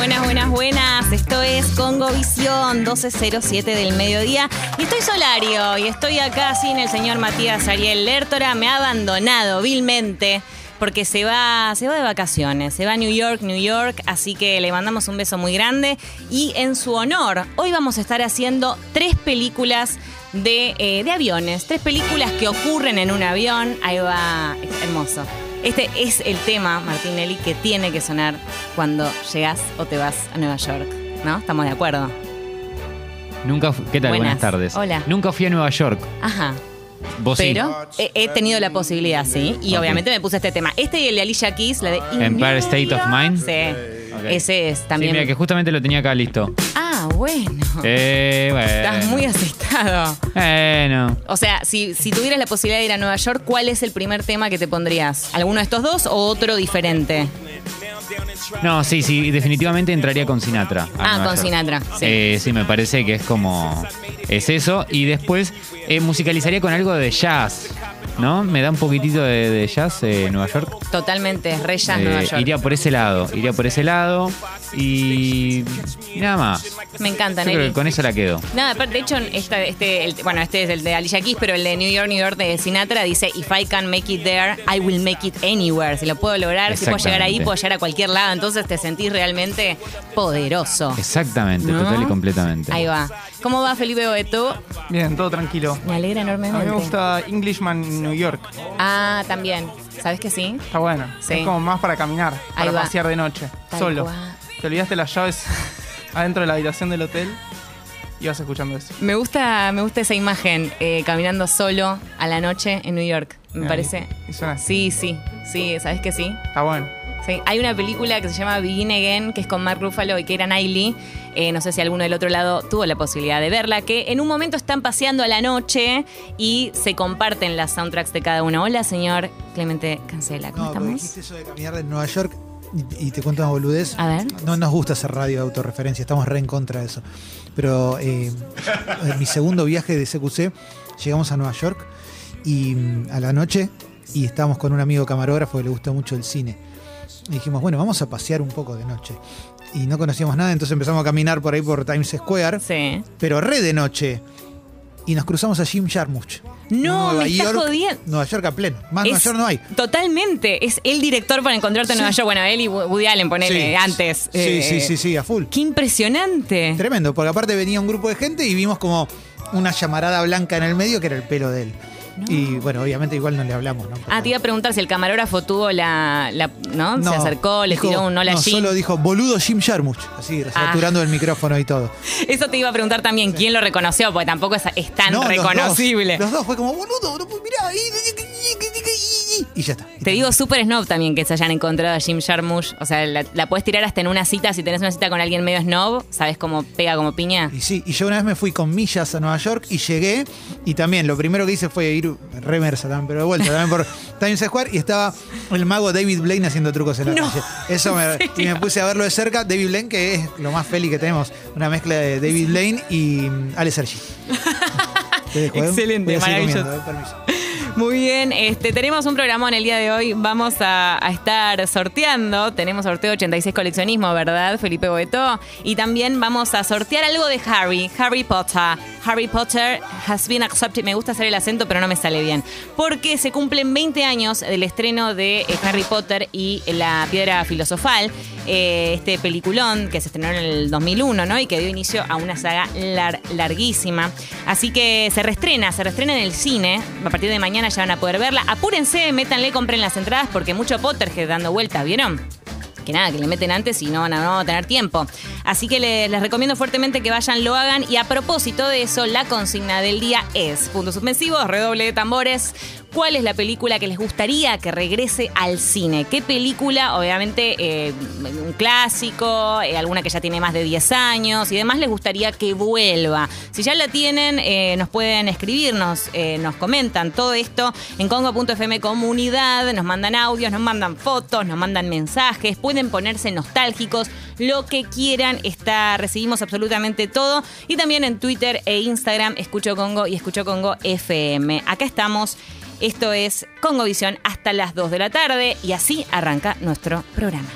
Buenas, buenas, buenas. Esto es Congo Visión 1207 del mediodía. Y estoy Solario y estoy acá sin el señor Matías Ariel Lertora. Me ha abandonado vilmente porque se va, se va de vacaciones, se va a New York, New York, así que le mandamos un beso muy grande. Y en su honor, hoy vamos a estar haciendo tres películas de, eh, de aviones, tres películas que ocurren en un avión. Ahí va, hermoso. Este es el tema, Martinelli, que tiene que sonar cuando llegas o te vas a Nueva York. ¿No? ¿Estamos de acuerdo? Nunca ¿Qué tal? Buenas. Buenas, tardes. Hola. Nunca fui a Nueva York. Ajá. Vos sí. Pero he, he tenido la posibilidad, sí. Y obviamente me puse este tema. Este y el de Alicia Keys, la de Empire State of. Mind. Sí. Ese es también. Sí, mira, que justamente lo tenía acá listo. Ah, bueno. Eh, bueno. Estás muy asustado. Bueno. O sea, si, si tuvieras la posibilidad de ir a Nueva York, ¿cuál es el primer tema que te pondrías? ¿Alguno de estos dos o otro diferente? No, sí, sí, definitivamente entraría con Sinatra. Ah, con York. Sinatra, sí. Eh, sí, me parece que es como. Es eso. Y después eh, musicalizaría con algo de jazz. ¿No? Me da un poquitito de, de jazz eh, Nueva York. Totalmente, Rey Jazz Eh, Nueva York. Iría por ese lado. Iría por ese lado. Y. y nada más. Me encanta, Yo creo que con eso la quedo. Nada, aparte, de hecho, esta- este, el- bueno, este es el de Alicia Keys, pero el de New York, New York de Sinatra dice, If I can make it there, I will make it anywhere. Si lo puedo lograr, si puedo llegar ahí, puedo llegar a cualquier lado. Entonces te sentís realmente poderoso. Exactamente, ¿No? total y completamente. Ahí va. ¿Cómo va Felipe Boeto? Bien, todo tranquilo. Me alegra A enormemente. mí me gusta Englishman en New York. Ah, también. ¿Sabes que sí? Está bueno. Sí. Es como más para caminar, Ahí para va. pasear de noche, Tal solo. cual. Te olvidaste las llaves adentro de la habitación del hotel y vas escuchando eso. Me gusta, me gusta esa imagen, eh, caminando solo a la noche en New York. Me Ahí. parece. Y suena Sí, así. sí, sí, ¿sabes que sí? Está bueno. Sí, hay una película que se llama Begin Again, que es con Mark Ruffalo y Keira Knightley. Eh, no sé si alguno del otro lado tuvo la posibilidad de verla, que en un momento están paseando a la noche y se comparten las soundtracks de cada uno. Hola, señor Clemente Cancela, ¿cómo No, estamos? dijiste eso de caminar en Nueva York y, y te cuento una boludez. A ver. No nos gusta hacer radio de autorreferencia, estamos re en contra de eso. Pero eh, en mi segundo viaje de CQC llegamos a Nueva York y mm, a la noche y estábamos con un amigo camarógrafo que le gusta mucho el cine. Y dijimos, bueno, vamos a pasear un poco de noche. Y no conocíamos nada, entonces empezamos a caminar por ahí por Times Square, Sí. pero re de noche. Y nos cruzamos a Jim Jarmusch. No, Nueva me estás York, jodiendo. Nueva York a pleno. Más Nueva Es- York no hay. Totalmente. Es el director para encontrarte en Sí. Nueva York. Bueno, él y Woody Allen, ponele Sí. antes. Sí, Eh, sí, sí, sí, a full. Qué impresionante. Tremendo, porque aparte venía un grupo de gente y vimos como una llamarada blanca en el medio que era el pelo de él. Y bueno, obviamente igual no le hablamos, ¿no? Ah, te iba a preguntar si el camarógrafo tuvo la. la- ¿No? Se acercó, le dijo- tiró un hola no, Jim. solo dijo boludo Jim Jarmusch, así, Ah. saturando el micrófono y todo. Eso te iba a preguntar también, ¿quién lo reconoció? Porque tampoco es, es tan los reconocible. Dos, los dos fue como boludo, mirá, y, y ya está. Te digo súper snob también que se hayan encontrado a Jim Jarmusch. O sea, la, la puedes tirar hasta en una cita. Si tenés una cita con alguien medio snob, ¿sabes cómo pega como piña? Y sí, y yo una vez me fui con millas a Nueva York y llegué y también lo primero que hice fue ir remersa también, pero de vuelta también por Times Square y estaba el mago David Blaine haciendo trucos en la No, calle. Eso me, y me puse a verlo de cerca, David Blaine que es lo más feliz que tenemos, una mezcla de David Blaine y mm, Ale Sergi. ¿eh? Excelente, maravilloso. Muy bien, este, tenemos un programón el día de hoy. Vamos a, estar sorteando. Tenemos sorteo 86 coleccionismo, ¿verdad, Felipe Boeto? Y también vamos a sortear algo de Harry, Harry Potter. Harry Potter has been accepted. Me gusta hacer el acento, pero no me sale bien. Porque se cumplen 20 años del estreno de eh, Harry Potter y la Piedra Filosofal. eh, este peliculón que se estrenó en el 2001, ¿no? Y que dio inicio a una saga lar- larguísima. Así que se reestrena, se reestrena en el cine. A partir de mañana ya van a poder verla. Apúrense, métanle, compren las entradas porque mucho Potterhead dando vueltas, ¿vieron? que nada, que le meten antes y no van a, no tener tiempo. Así que le- les recomiendo fuertemente que vayan, lo hagan. Y a propósito de eso, la consigna del día es, puntos suspensivos, redoble de tambores. ¿Cuál es la película que les gustaría que regrese al cine? ¿Qué película? Obviamente eh, un clásico, eh, alguna que ya tiene más de 10 años y demás les gustaría que vuelva. Si ya la tienen, eh, nos pueden escribirnos, nos comentan todo esto en congo.fm comunidad, nos mandan audios, nos mandan fotos, nos mandan mensajes, pueden ponerse nostálgicos, lo que quieran, está, recibimos absolutamente todo. Y también en Twitter e Instagram, Escucho Congo y Escucho Congo FM. Acá estamos. Esto es Congovisión hasta las 2 de la tarde y así arranca nuestro programa.